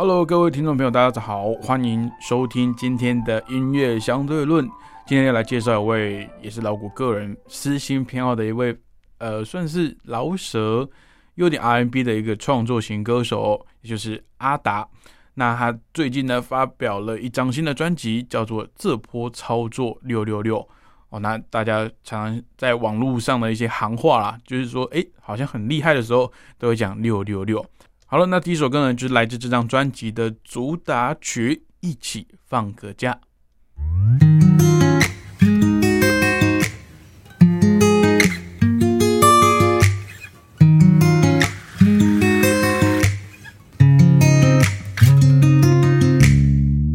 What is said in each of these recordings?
Hello，各位听众朋友，大家好，欢迎收听今天的音乐相对论。今天要来介绍一位，也是老谷个人私心偏好的一位，呃，算是老舍有点 R&B 的一个创作型歌手，也就是阿达。那他最近呢发表了一张新的专辑，叫做《这波操作六六六》哦。那大家常常在网络上的一些行话啦，就是说，哎，好像很厉害的时候，都会讲六六六。好了，那第一首歌呢，就是来自这张专辑的主打曲，《一起放个假》。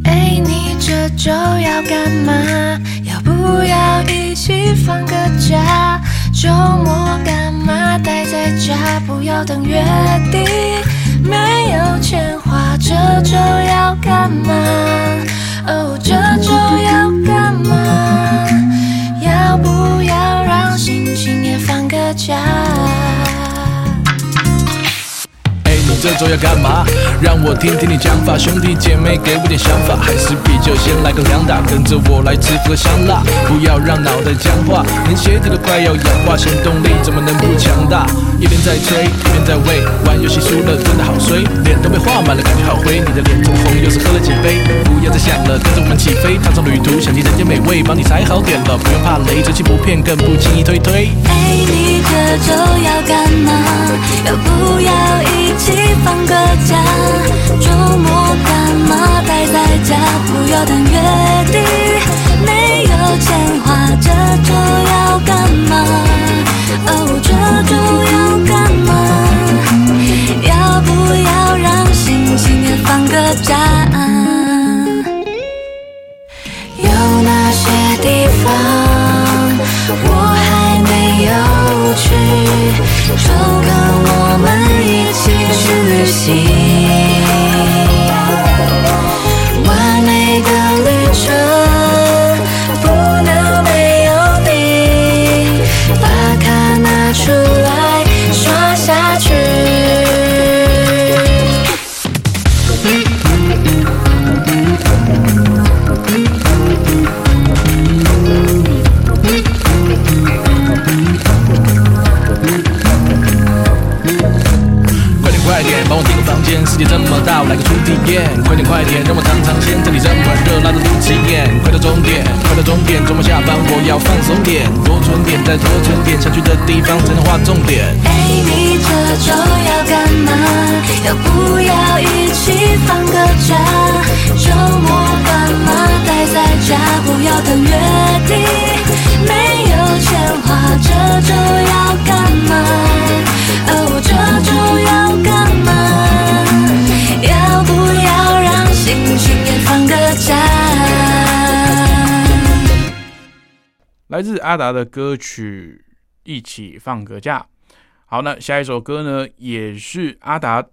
哎，你这周要干嘛？要不要一起放个假？周末干嘛待在家？不要等月底。没有钱花，这周要干嘛？哦，这周要干嘛？要不要让心情也放个假？这周要干嘛？让我听听你讲法，兄弟姐妹给我点想法。还是啤酒先来个两打，跟着我来吃个香辣。不要让脑袋僵化，连鞋子都快要氧化，行动力怎么能不强大？一边在吹，一边在喂，玩游戏输了真的好脸都被画满了，感觉好灰。你的脸通红，又是喝了几杯？不要再想了，跟着我们起飞，踏上旅途，想尽人间美味，帮你踩好点了，不用怕雷，真心不骗，更不轻易推推。哎，你这周要干嘛？要不要一起？放个假，周末干嘛待在家？不要等月底，多存点，再多存点，想去的地方才能画重点。哎，你这周要干嘛？要不要一起放个假？周末干嘛待在家？不要等月底，没有钱花，这周要干嘛？哦，这周要干嘛？来自阿达的歌曲《一起放个假》。好，那下一首歌呢，也是阿达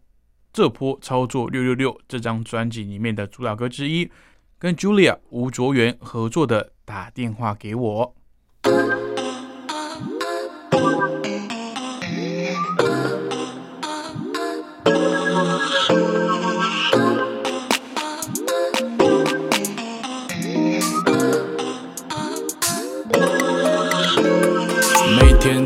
这波操作六六六这张专辑里面的主打歌之一，跟 Julia 吴卓源合作的《打电话给我》。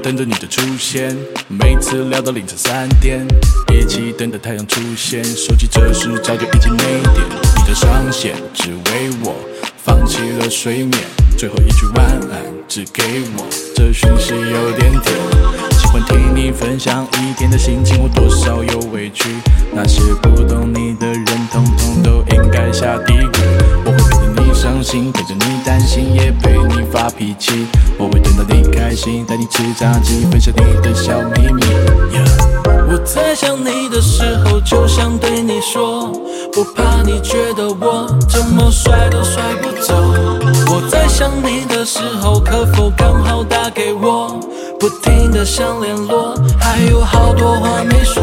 等着你的出现，每次聊到凌晨三点，一起等待太阳出现。手机这时早就已经没电，你的上线只为我放弃了睡眠。最后一句晚安只给我，这讯息有点甜。喜欢听你分享一天的心情，我多少有委屈。那些不懂你的人，统统都应该下地狱。发脾气。我会等到。你开心，带你吃炸鸡，分享你的小秘密。我在想你的时候，就想对你说，不怕你觉得我怎么甩都甩不走。我在想你的时候，可否刚好打给我？不停的想联络，还有好多话没说。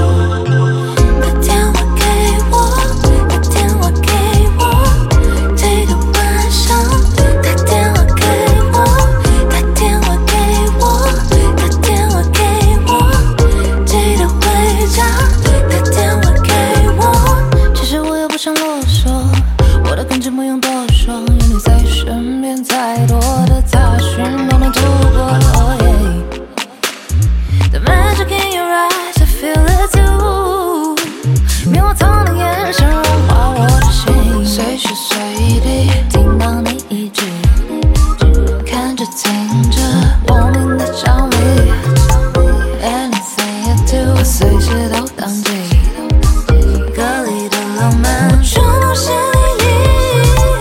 听着莫名的着迷，Anything you do，随时都当机。歌里的浪漫就是你。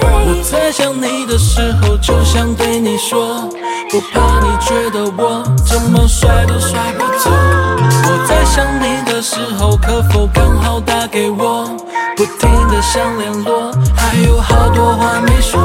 我在想你的时候，就想对你说，不怕你觉得我怎么甩都甩不走。我在想你的时候，可否刚好打给我？不停的想联络，还有好多话没说。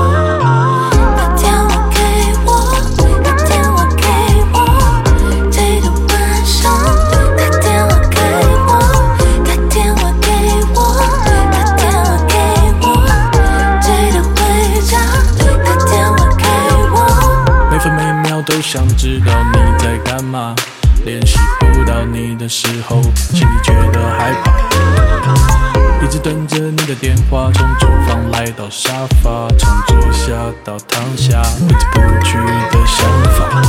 都想知道你在干嘛。联系不到你的时候，心里觉得害怕。一直等着你的电话，从厨房来到沙发，从坐下到躺下，挥之不去的想法。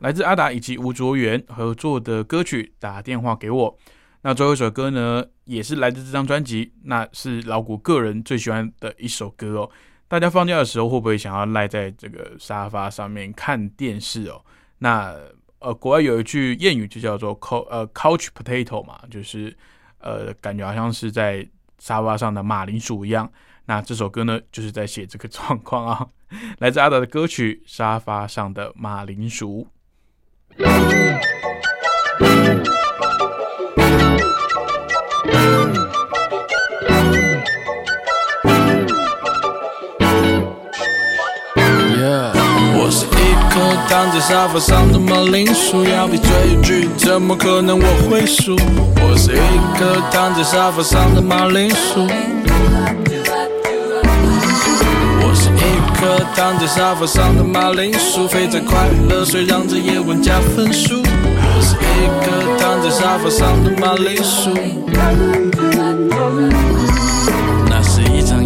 来自阿达以及吴卓源合作的歌曲《打电话给我》。那最后一首歌呢，也是来自这张专辑，那是老谷个人最喜欢的一首歌哦。大家放假的时候会不会想要赖在这个沙发上面看电视哦？那呃，国外有一句谚语就叫做 “co 呃 couch potato” 嘛，就是呃，感觉好像是在沙发上的马铃薯一样。那这首歌呢，就是在写这个状况啊。来自阿达的歌曲《沙发上的马铃薯》。躺在沙发上的马铃薯，要比追剧，怎么可能我会输？我是一颗躺在沙发上的马铃薯。我是一颗躺在沙发上的马铃薯，肥宅快乐水让这夜晚加分数。我是一颗躺在沙发上的马铃薯。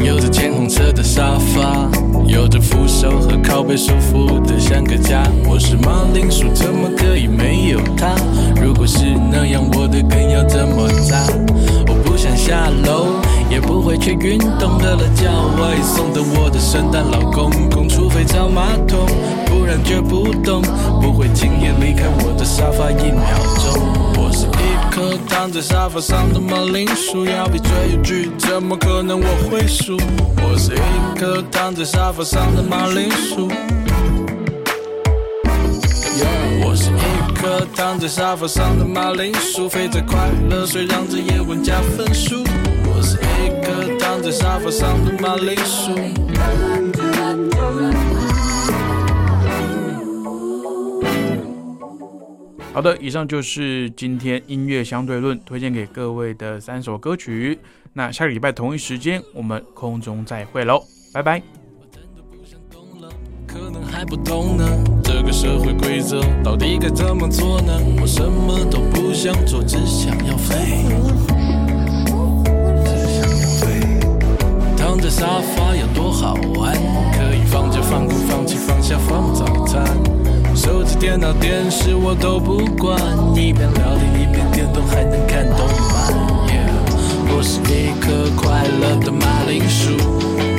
有着浅红色的沙发，有着扶手和靠背舒服的像个家。我是马铃薯，怎么可以没有它？如果是那样，我的根要怎么扎？我不想下楼，也不会去运动，热了叫外送的我的圣诞老公公，除非找马桶，不然绝不动，不会轻易离开我的沙发一秒钟。我是一颗躺在沙发上的马铃薯，要比追剧，怎么可能我会输？我是一颗躺在沙发上的马铃薯。我是一颗躺在沙发上的马铃薯，肥宅快乐水让这夜晚加分数。我是一颗躺在沙发上的马铃薯。好的，以上就是今天音乐相对论推荐给各位的三首歌曲。那下个礼拜同一时间，我们空中再会喽，拜拜。可能还不懂呢，这个社会规则到底该怎么做呢？我什么都不想做，只想要飞。只想要飞。躺在沙发有多好玩？可以放假、放工、放弃、放下、放早餐。手机、电脑、电视我都不管，一边聊天一边电动，还能看动漫。我是一颗快乐的马铃薯。